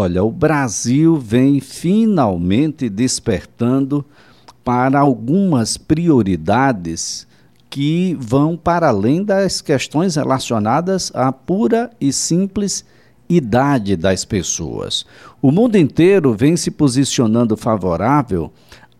Olha, o Brasil vem finalmente despertando para algumas prioridades que vão para além das questões relacionadas à pura e simples idade das pessoas. O mundo inteiro vem se posicionando favorável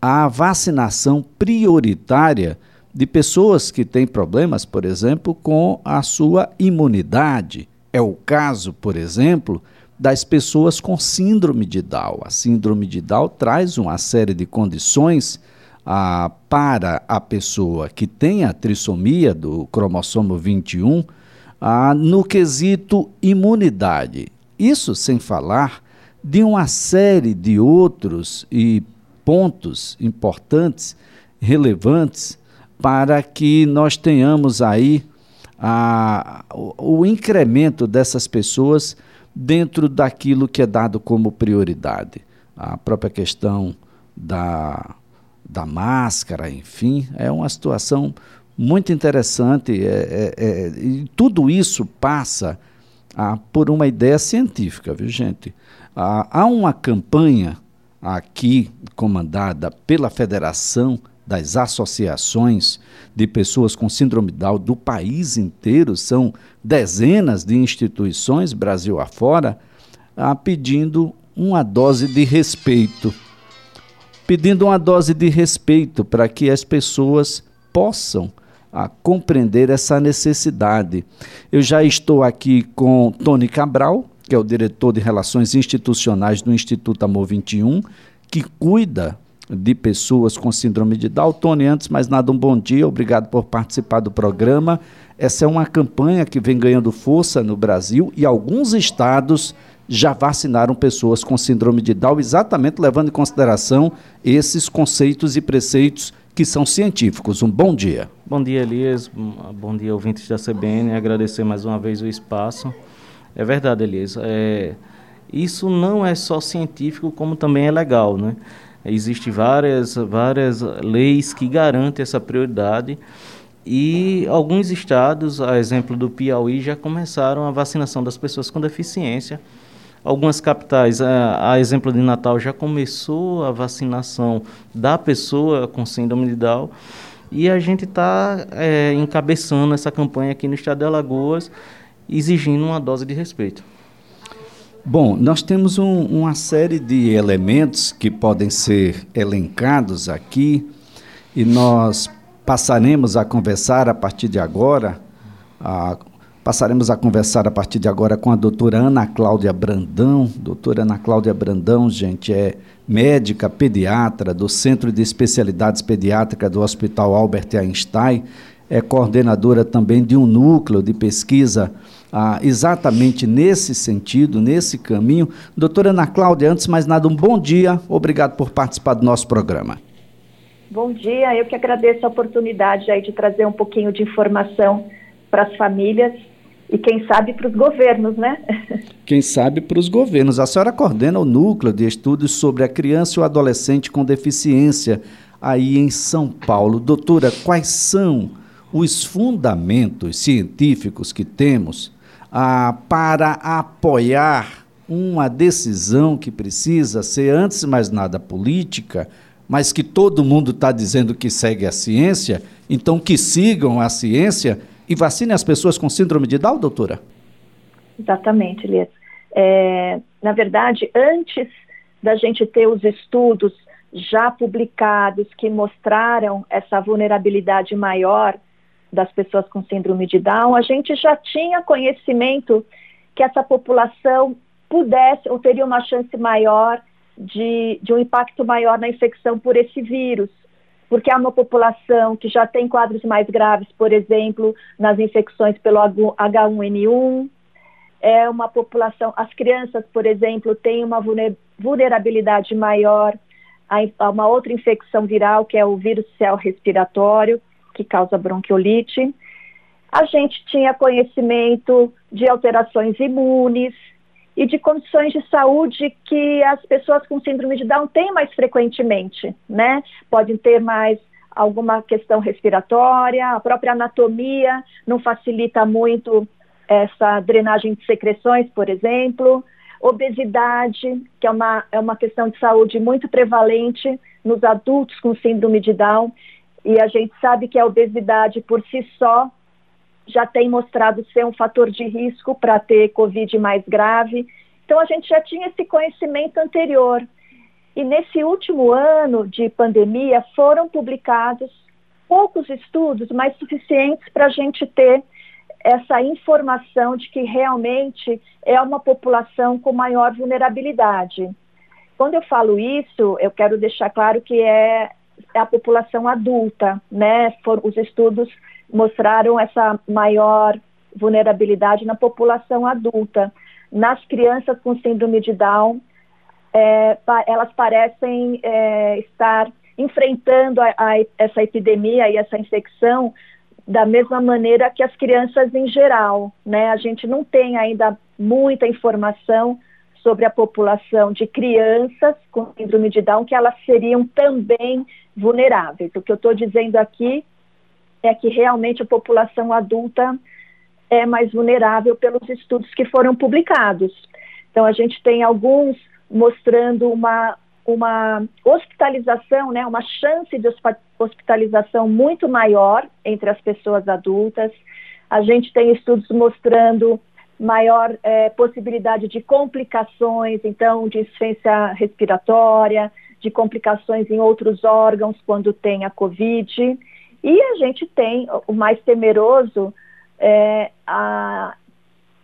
à vacinação prioritária de pessoas que têm problemas, por exemplo, com a sua imunidade. É o caso, por exemplo, das pessoas com síndrome de Down. A síndrome de Down traz uma série de condições ah, para a pessoa que tem a trissomia do cromossomo 21 ah, no quesito imunidade. Isso sem falar de uma série de outros e pontos importantes, relevantes, para que nós tenhamos aí a, o, o incremento dessas pessoas dentro daquilo que é dado como prioridade. A própria questão da da máscara, enfim, é uma situação muito interessante. É, é, é, e tudo isso passa ah, por uma ideia científica, viu, gente? Ah, há uma campanha aqui comandada pela Federação das Associações de Pessoas com Síndrome Down do país inteiro, são dezenas de instituições, Brasil afora, ah, pedindo uma dose de respeito pedindo uma dose de respeito para que as pessoas possam a ah, compreender essa necessidade. Eu já estou aqui com Tony Cabral, que é o diretor de Relações Institucionais do Instituto Amor 21, que cuida de pessoas com síndrome de Down. Tony, antes mais nada, um bom dia, obrigado por participar do programa. Essa é uma campanha que vem ganhando força no Brasil e alguns estados já vacinaram pessoas com síndrome de Down, exatamente levando em consideração esses conceitos e preceitos que são científicos. Um bom dia. Bom dia, Elias. Bom dia, ouvintes da CBN. Agradecer mais uma vez o espaço. É verdade, Elias. É, isso não é só científico, como também é legal, né? Existem várias, várias leis que garantem essa prioridade e alguns estados, a exemplo do Piauí, já começaram a vacinação das pessoas com deficiência Algumas capitais, a, a, exemplo de Natal, já começou a vacinação da pessoa com síndrome de Down e a gente está é, encabeçando essa campanha aqui no estado de Alagoas, exigindo uma dose de respeito. Bom, nós temos um, uma série de elementos que podem ser elencados aqui e nós passaremos a conversar a partir de agora a, Passaremos a conversar a partir de agora com a doutora Ana Cláudia Brandão. Doutora Ana Cláudia Brandão, gente, é médica pediatra do Centro de Especialidades Pediátricas do Hospital Albert Einstein, é coordenadora também de um núcleo de pesquisa ah, exatamente nesse sentido, nesse caminho. Doutora Ana Cláudia, antes de mais nada, um bom dia. Obrigado por participar do nosso programa. Bom dia, eu que agradeço a oportunidade aí de trazer um pouquinho de informação para as famílias e quem sabe para os governos, né? Quem sabe para os governos. A senhora coordena o núcleo de estudos sobre a criança e o adolescente com deficiência aí em São Paulo. Doutora, quais são os fundamentos científicos que temos ah, para apoiar uma decisão que precisa ser, antes de mais nada, política, mas que todo mundo está dizendo que segue a ciência, então que sigam a ciência e vacinem as pessoas com síndrome de Down, doutora? Exatamente, Elias. É, na verdade, antes da gente ter os estudos já publicados que mostraram essa vulnerabilidade maior das pessoas com síndrome de Down, a gente já tinha conhecimento que essa população pudesse ou teria uma chance maior de, de um impacto maior na infecção por esse vírus porque há uma população que já tem quadros mais graves, por exemplo, nas infecções pelo H1N1. É uma população, as crianças, por exemplo, têm uma vulnerabilidade maior a uma outra infecção viral, que é o vírus céu respiratório, que causa bronquiolite. A gente tinha conhecimento de alterações imunes, e de condições de saúde que as pessoas com síndrome de Down têm mais frequentemente, né? Podem ter mais alguma questão respiratória, a própria anatomia não facilita muito essa drenagem de secreções, por exemplo, obesidade, que é uma, é uma questão de saúde muito prevalente nos adultos com síndrome de Down, e a gente sabe que a obesidade por si só já tem mostrado ser um fator de risco para ter Covid mais grave. Então, a gente já tinha esse conhecimento anterior. E nesse último ano de pandemia, foram publicados poucos estudos, mas suficientes para a gente ter essa informação de que realmente é uma população com maior vulnerabilidade. Quando eu falo isso, eu quero deixar claro que é a população adulta, né? For, os estudos mostraram essa maior vulnerabilidade na população adulta. Nas crianças com síndrome de Down, é, elas parecem é, estar enfrentando a, a, essa epidemia e essa infecção da mesma maneira que as crianças em geral, né? A gente não tem ainda muita informação sobre a população de crianças com síndrome de Down que elas seriam também vulneráveis. O que eu estou dizendo aqui é que realmente a população adulta é mais vulnerável pelos estudos que foram publicados. Então a gente tem alguns mostrando uma uma hospitalização, né, uma chance de hospitalização muito maior entre as pessoas adultas. A gente tem estudos mostrando maior é, possibilidade de complicações, então, de insuficiência respiratória, de complicações em outros órgãos quando tem a Covid. E a gente tem, o mais temeroso, é, a,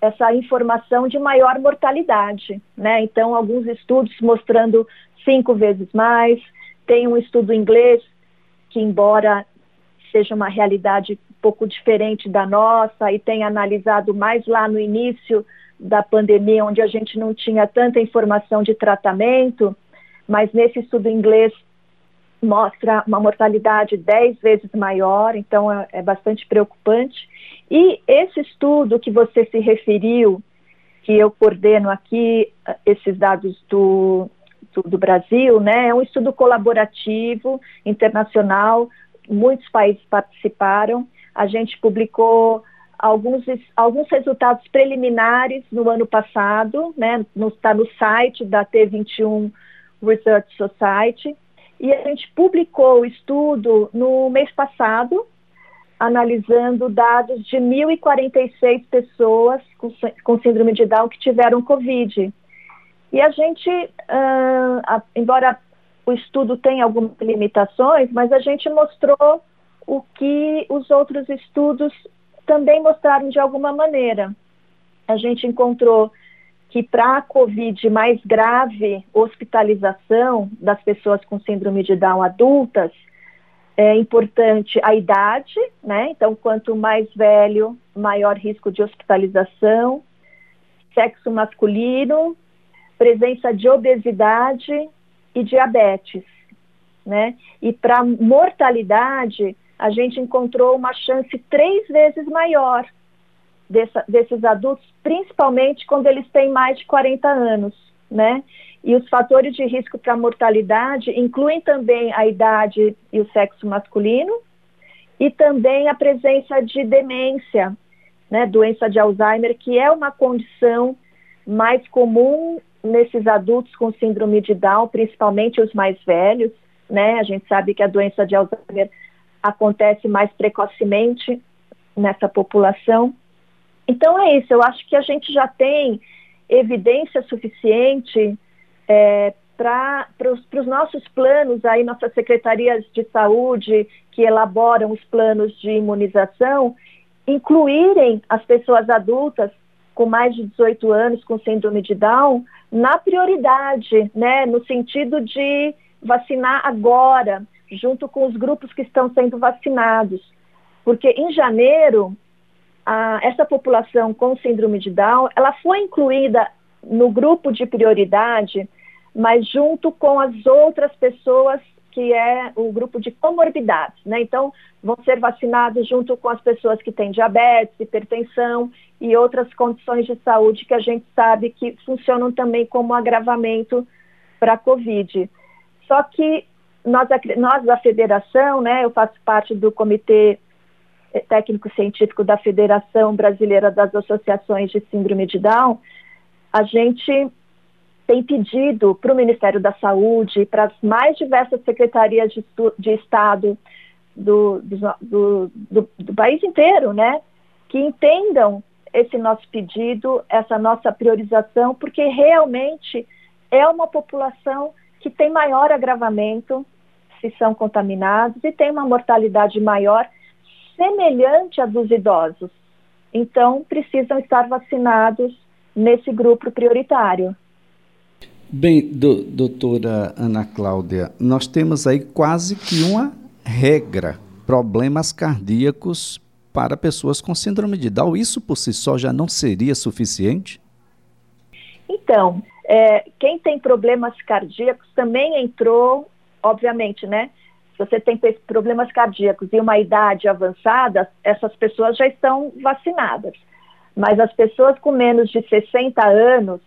essa informação de maior mortalidade, né? Então, alguns estudos mostrando cinco vezes mais. Tem um estudo inglês que, embora seja uma realidade pouco diferente da nossa e tem analisado mais lá no início da pandemia, onde a gente não tinha tanta informação de tratamento, mas nesse estudo inglês mostra uma mortalidade dez vezes maior, então é, é, bastante preocupante. E esse estudo que você se referiu, que eu coordeno aqui, esses dados do, do Brasil, né? É um estudo colaborativo, internacional, muitos países participaram. A gente publicou alguns, alguns resultados preliminares no ano passado, né? Está no, no site da T21 Research Society. E a gente publicou o estudo no mês passado, analisando dados de 1.046 pessoas com, com síndrome de Down que tiveram Covid. E a gente, uh, embora o estudo tenha algumas limitações, mas a gente mostrou o que os outros estudos também mostraram de alguma maneira. A gente encontrou que para a Covid mais grave, hospitalização das pessoas com síndrome de Down adultas, é importante a idade, né? Então, quanto mais velho, maior risco de hospitalização. Sexo masculino, presença de obesidade e diabetes, né? E para mortalidade, a gente encontrou uma chance três vezes maior dessa, desses adultos, principalmente quando eles têm mais de 40 anos, né? E os fatores de risco para mortalidade incluem também a idade e o sexo masculino e também a presença de demência, né, doença de Alzheimer, que é uma condição mais comum nesses adultos com síndrome de Down, principalmente os mais velhos, né? A gente sabe que a doença de Alzheimer acontece mais precocemente nessa população. Então é isso, eu acho que a gente já tem evidência suficiente é, para os nossos planos, aí nossas secretarias de saúde que elaboram os planos de imunização, incluírem as pessoas adultas com mais de 18 anos com síndrome de Down na prioridade, né, no sentido de vacinar agora, junto com os grupos que estão sendo vacinados. Porque em janeiro, a, essa população com síndrome de Down, ela foi incluída no grupo de prioridade, mas junto com as outras pessoas que é o grupo de comorbidades, né? Então, vão ser vacinados junto com as pessoas que têm diabetes, hipertensão e outras condições de saúde que a gente sabe que funcionam também como agravamento para a Covid. Só que nós, nós da federação, né, eu faço parte do comitê eh, técnico-científico da Federação Brasileira das Associações de Síndrome de Down, a gente tem pedido para o Ministério da Saúde, para as mais diversas secretarias de, de Estado do, do, do, do país inteiro, né, que entendam esse nosso pedido, essa nossa priorização, porque realmente é uma população que tem maior agravamento se são contaminados e tem uma mortalidade maior, semelhante à dos idosos. Então, precisam estar vacinados nesse grupo prioritário. Bem, do, doutora Ana Cláudia, nós temos aí quase que uma regra: problemas cardíacos para pessoas com síndrome de Down. Isso por si só já não seria suficiente? Então, é, quem tem problemas cardíacos também entrou, obviamente, né? Se você tem problemas cardíacos e uma idade avançada, essas pessoas já estão vacinadas. Mas as pessoas com menos de 60 anos,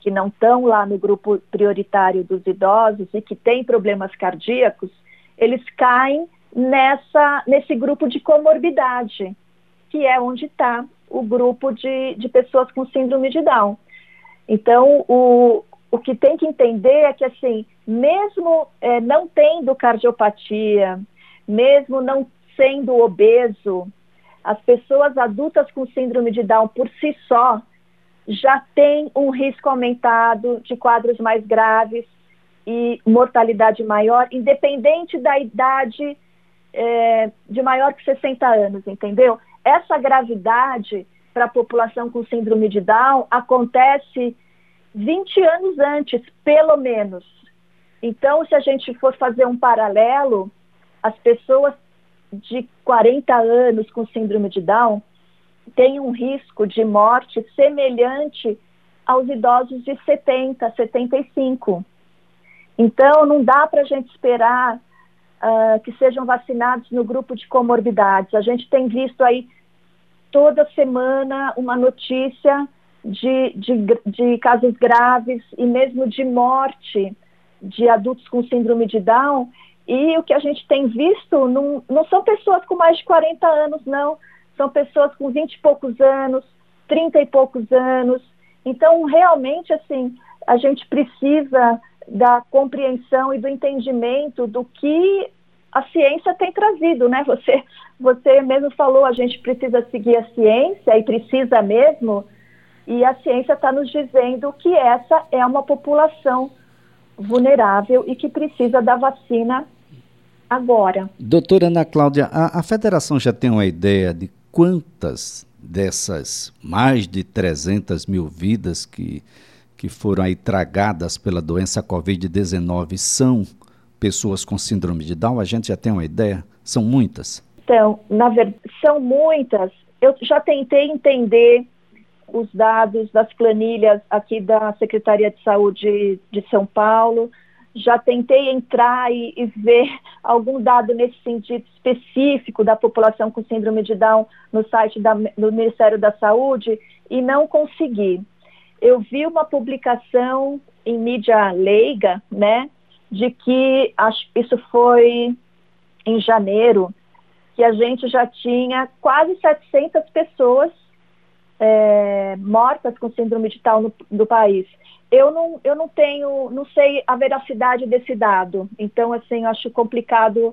que não estão lá no grupo prioritário dos idosos e que têm problemas cardíacos, eles caem nessa, nesse grupo de comorbidade, que é onde está o grupo de, de pessoas com síndrome de Down. Então, o, o que tem que entender é que, assim, mesmo é, não tendo cardiopatia, mesmo não sendo obeso, as pessoas adultas com síndrome de Down por si só já têm um risco aumentado de quadros mais graves e mortalidade maior, independente da idade é, de maior que 60 anos, entendeu? Essa gravidade para a população com síndrome de Down acontece 20 anos antes, pelo menos. Então, se a gente for fazer um paralelo, as pessoas de 40 anos com síndrome de Down têm um risco de morte semelhante aos idosos de 70, 75. Então, não dá para a gente esperar uh, que sejam vacinados no grupo de comorbidades. A gente tem visto aí toda semana uma notícia de, de, de casos graves e mesmo de morte de adultos com síndrome de Down. E o que a gente tem visto não, não são pessoas com mais de 40 anos, não. São pessoas com 20 e poucos anos, 30 e poucos anos. Então, realmente, assim, a gente precisa da compreensão e do entendimento do que a ciência tem trazido, né? Você, você mesmo falou, a gente precisa seguir a ciência e precisa mesmo, e a ciência está nos dizendo que essa é uma população vulnerável e que precisa da vacina agora. Doutora Ana Cláudia, a, a federação já tem uma ideia de quantas dessas mais de 300 mil vidas que que foram aí tragadas pela doença Covid-19 são pessoas com síndrome de Down? A gente já tem uma ideia? São muitas? Então, na verdade, são muitas. Eu já tentei entender os dados das planilhas aqui da Secretaria de Saúde de São Paulo. Já tentei entrar e, e, ver algum dado nesse sentido específico da população com síndrome de Down no site da, do Ministério da Saúde e não consegui eu vi uma publicação em mídia leiga, né, de que acho, isso foi em janeiro, que a gente já tinha quase 700 pessoas é, mortas com síndrome de Down no, do país. Eu não, eu não tenho, não sei a veracidade desse dado, então, assim, acho complicado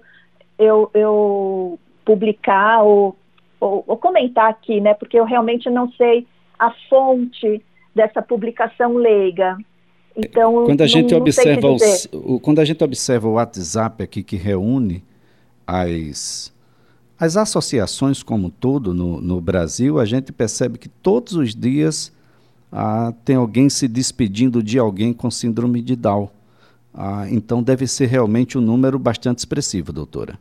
eu, eu publicar ou, ou, ou comentar aqui, né, porque eu realmente não sei a fonte dessa publicação leiga. Então, quando a gente não, observa não o, quando a gente observa o WhatsApp aqui que reúne as as associações como todo no, no Brasil, a gente percebe que todos os dias ah, tem alguém se despedindo de alguém com síndrome de Down. Ah, então deve ser realmente um número bastante expressivo, doutora.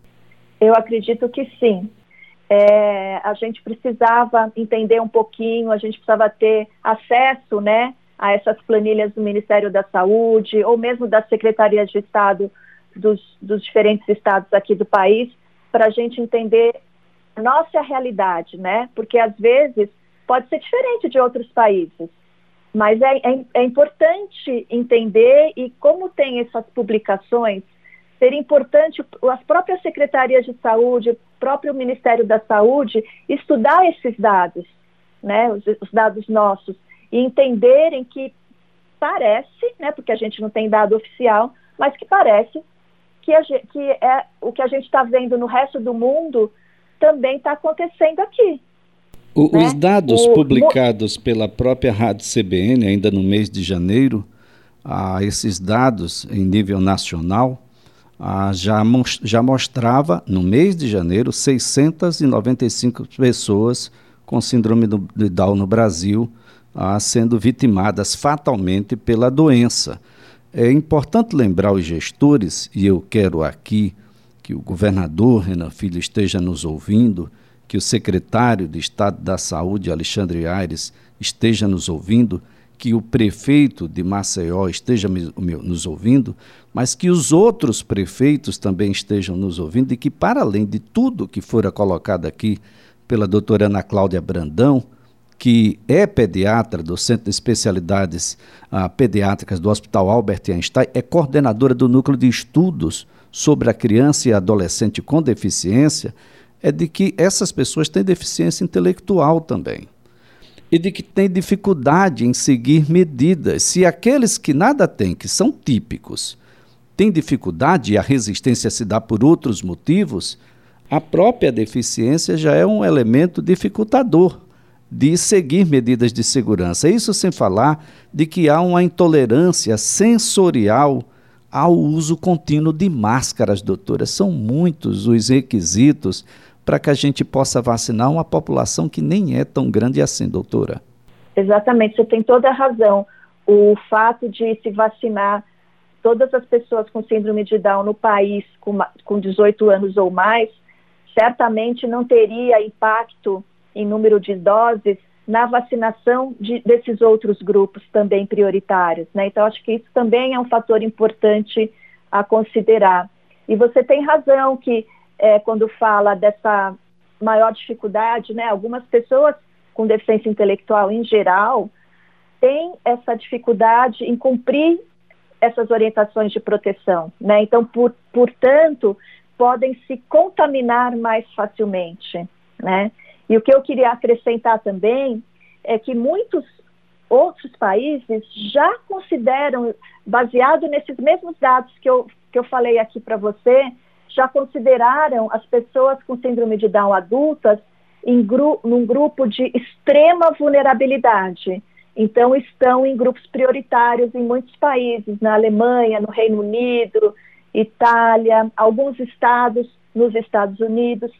Eu acredito que sim é, a gente precisava entender um pouquinho, a gente precisava ter acesso, né, a essas planilhas do Ministério da Saúde ou mesmo das secretarias de Estado dos, dos diferentes estados aqui do país, para a gente entender a nossa realidade, né? Porque às vezes pode ser diferente de outros países, mas é, é, é importante entender e como tem essas publicações seria importante as próprias secretarias de saúde, o próprio Ministério da Saúde, estudar esses dados, né, os, os dados nossos, e entenderem que parece, né, porque a gente não tem dado oficial, mas que parece que, a, que é o que a gente está vendo no resto do mundo também está acontecendo aqui. O, né? Os dados o, publicados pela própria Rádio CBN, ainda no mês de janeiro, ah, esses dados em nível nacional, ah, já, já mostrava, no mês de janeiro, 695 pessoas com síndrome de Down no Brasil ah, sendo vitimadas fatalmente pela doença. É importante lembrar os gestores, e eu quero aqui que o governador Renan Filho esteja nos ouvindo, que o secretário de Estado da Saúde, Alexandre Aires, esteja nos ouvindo, que o prefeito de Maceió esteja nos ouvindo, mas que os outros prefeitos também estejam nos ouvindo e que, para além de tudo que fora colocado aqui pela doutora Ana Cláudia Brandão, que é pediatra do Centro de Especialidades ah, Pediátricas do Hospital Albert Einstein, é coordenadora do Núcleo de Estudos sobre a Criança e Adolescente com Deficiência é de que essas pessoas têm deficiência intelectual também. E de que têm dificuldade em seguir medidas. Se aqueles que nada têm, que são típicos, têm dificuldade e a resistência se dá por outros motivos, a própria deficiência já é um elemento dificultador de seguir medidas de segurança. Isso sem falar de que há uma intolerância sensorial ao uso contínuo de máscaras, doutora. São muitos os requisitos para que a gente possa vacinar uma população que nem é tão grande assim, doutora. Exatamente, você tem toda a razão. O fato de se vacinar todas as pessoas com síndrome de Down no país com, com 18 anos ou mais, certamente não teria impacto em número de doses na vacinação de, desses outros grupos também prioritários. Né? Então, acho que isso também é um fator importante a considerar. E você tem razão que, é, quando fala dessa maior dificuldade, né, algumas pessoas com deficiência intelectual em geral têm essa dificuldade em cumprir essas orientações de proteção. Né? Então, por, portanto, podem se contaminar mais facilmente. Né? E o que eu queria acrescentar também é que muitos outros países já consideram, baseado nesses mesmos dados que eu, que eu falei aqui para você, já consideraram as pessoas com síndrome de Down adultas em gru num grupo de extrema vulnerabilidade. Então, estão em grupos prioritários em muitos países, na Alemanha, no Reino Unido, Itália, alguns estados nos Estados Unidos.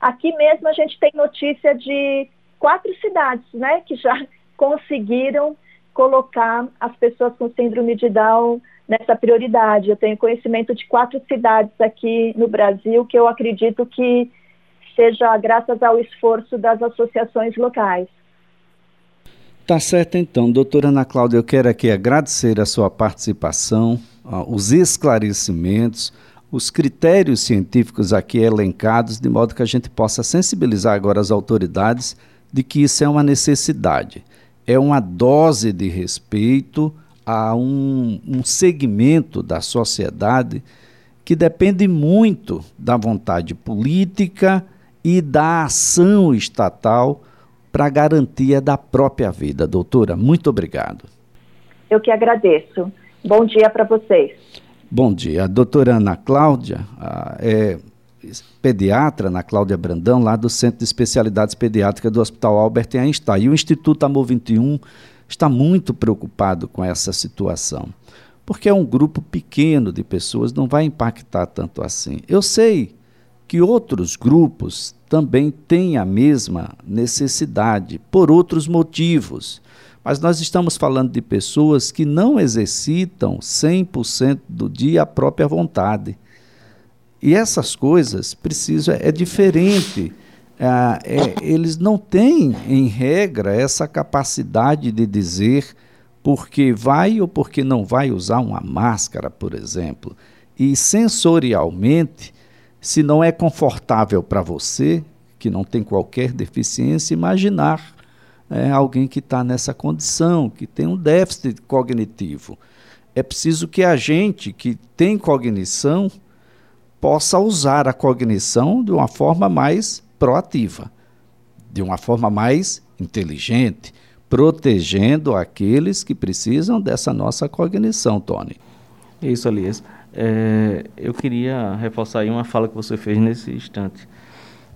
Aqui mesmo a gente tem notícia de quatro cidades, né, que já conseguiram colocar as pessoas com síndrome de Down nessa prioridade. Eu tenho conhecimento de quatro cidades aqui no Brasil que eu acredito que seja graças ao esforço das associações locais. Tá certo então, doutora Ana Cláudia, eu quero aqui agradecer a sua participação, os esclarecimentos, os critérios científicos aqui elencados, de modo que a gente possa sensibilizar agora as autoridades de que isso é uma necessidade. É uma dose de respeito a um, um segmento da sociedade que depende muito da vontade política e da ação estatal para a garantia da própria vida. Doutora, muito obrigado. Eu que agradeço. Bom dia para vocês. Bom dia. A doutora Ana Cláudia é pediatra, Ana Cláudia Brandão, lá do Centro de Especialidades Pediátricas do Hospital Albert Einstein. E o Instituto Amor 21 está muito preocupado com essa situação, porque é um grupo pequeno de pessoas, não vai impactar tanto assim. Eu sei que outros grupos também têm a mesma necessidade, por outros motivos. Mas nós estamos falando de pessoas que não exercitam 100% do dia a própria vontade. E essas coisas precisam, é, diferente. Ah, é, eles não têm, em regra, essa capacidade de dizer porque vai ou porque não vai usar uma máscara, por exemplo. E sensorialmente, se não é confortável para você, que não tem qualquer deficiência, imaginar é, alguém que está nessa condição, que tem um déficit cognitivo. É preciso que a gente que tem cognição possa usar a cognição de uma forma mais proativa, de uma forma mais inteligente, protegendo aqueles que precisam dessa nossa cognição, Tony. Isso, Elias. É, eu queria reforçar aí uma fala que você fez nesse instante,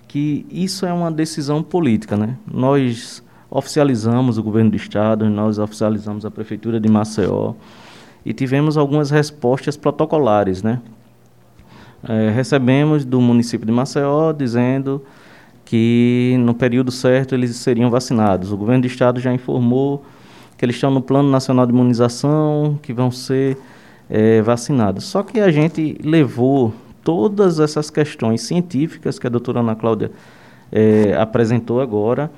que isso é uma decisão política, né? Nós oficializamos o governo do estado, nós oficializamos a prefeitura de Maceió e tivemos algumas respostas protocolares, né? É, recebemos do município de Maceió dizendo que no período certo eles seriam vacinados. O governo do estado já informou que eles estão no Plano Nacional de Imunização, que vão ser é, vacinados. Só que a gente levou todas essas questões científicas que a doutora Ana Cláudia é, apresentou agora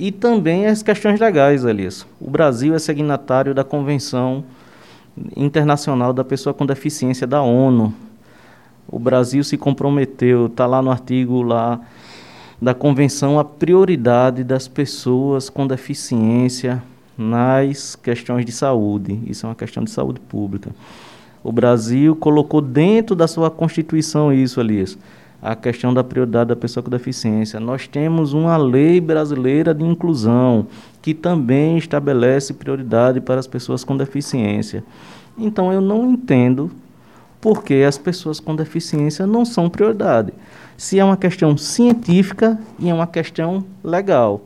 e também as questões legais, Elias. O Brasil é signatário da Convenção Internacional da Pessoa com Deficiência da ONU. O Brasil se comprometeu, está lá no artigo lá da convenção a prioridade das pessoas com deficiência nas questões de saúde. Isso é uma questão de saúde pública. O Brasil colocou dentro da sua Constituição isso, Elias, a questão da prioridade da pessoa com deficiência. Nós temos uma lei brasileira de inclusão que também estabelece prioridade para as pessoas com deficiência. Então eu não entendo por que as pessoas com deficiência não são prioridade. Se é uma questão científica e é uma questão legal.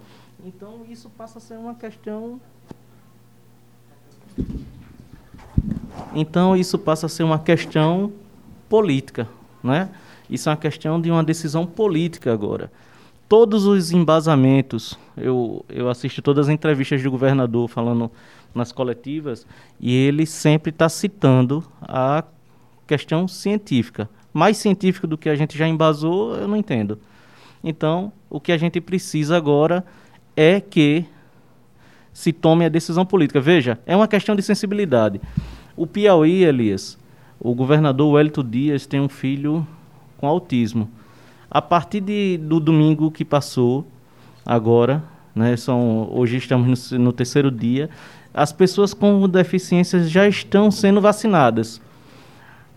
Então isso passa a ser uma questão então isso passa a ser uma questão política, né? Isso é uma questão de uma decisão política agora. Todos os embasamentos, eu, eu assisto todas as entrevistas do governador falando nas coletivas e ele sempre está citando a questão científica. Mais científica do que a gente já embasou, eu não entendo. Então, o que a gente precisa agora é que se tome a decisão política. Veja, é uma questão de sensibilidade. O Piauí, Elias, o governador Wellington Dias tem um filho com autismo. A partir de, do domingo que passou, agora, né, são, hoje estamos no, no terceiro dia, as pessoas com deficiências já estão sendo vacinadas.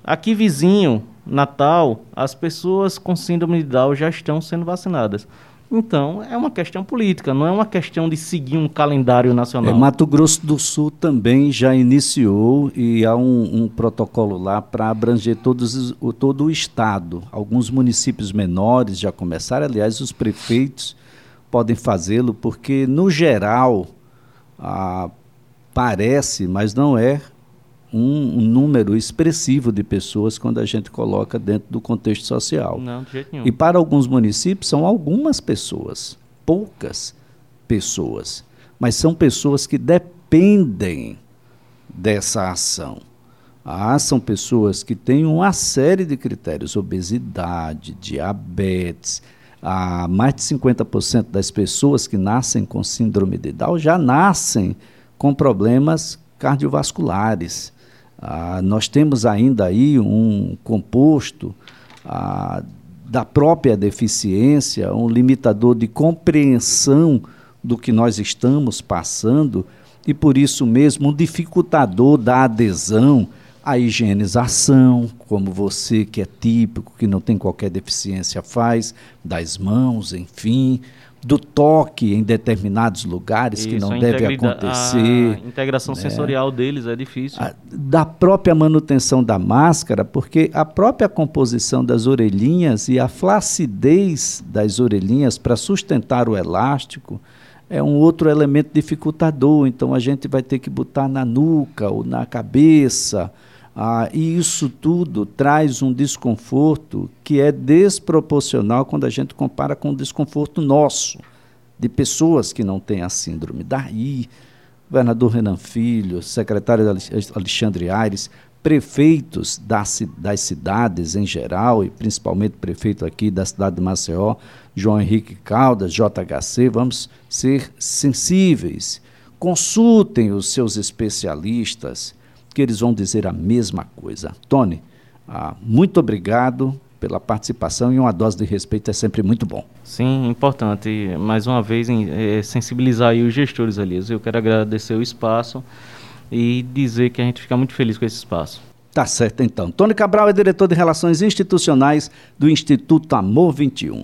Aqui vizinho, Natal, as pessoas com síndrome de Down já estão sendo vacinadas. Então, é uma questão política, não é uma questão de seguir um calendário nacional. É, Mato Grosso do Sul também já iniciou e há um, um protocolo lá para abranger todos, o, todo o estado. Alguns municípios menores já começaram, aliás, os prefeitos podem fazê-lo, porque, no geral, ah, parece, mas não é, um, um, número expressivo de pessoas quando a gente coloca dentro do contexto social. Não, de jeito nenhum. E para alguns municípios são algumas pessoas, poucas pessoas, mas são pessoas que dependem dessa ação. Ah, são pessoas que têm uma série de critérios, obesidade, diabetes. Ah, mais de 50% das pessoas que nascem com síndrome de Down já nascem com problemas cardiovasculares. Ah, nós temos ainda aí um composto ah, da própria deficiência, um limitador de compreensão do que nós estamos passando e, por isso mesmo, um dificultador da adesão à higienização, como você que é típico, que não tem qualquer deficiência faz, das mãos, enfim, do toque em determinados lugares Isso, que não deve acontecer. A integração né? sensorial deles é difícil. A, da própria manutenção da máscara, porque a própria composição das orelhinhas e a flacidez das orelhinhas para sustentar o elástico é um outro elemento dificultador. Então a gente vai ter que botar na nuca ou na cabeça ah, e isso tudo traz um desconforto que é desproporcional quando a gente compara com o desconforto nosso, de pessoas que não têm a síndrome. Daí, governador Renan Filho, secretário Alexandre Aires, prefeitos das, das cidades em geral, e principalmente prefeito aqui da cidade de Maceió, João Henrique Caldas, JHC, vamos ser sensíveis. Consultem os seus especialistas que eles vão dizer a mesma coisa. Tony, ah, muito obrigado pela participação e uma dose de respeito é sempre muito bom. Sim, importante. Mais uma vez, é, sensibilizar os gestores, Elias. Eu quero agradecer o espaço e dizer que a gente fica muito feliz com esse espaço. Tá certo, então. Tony Cabral é diretor de Relações Institucionais do Instituto Amor 21.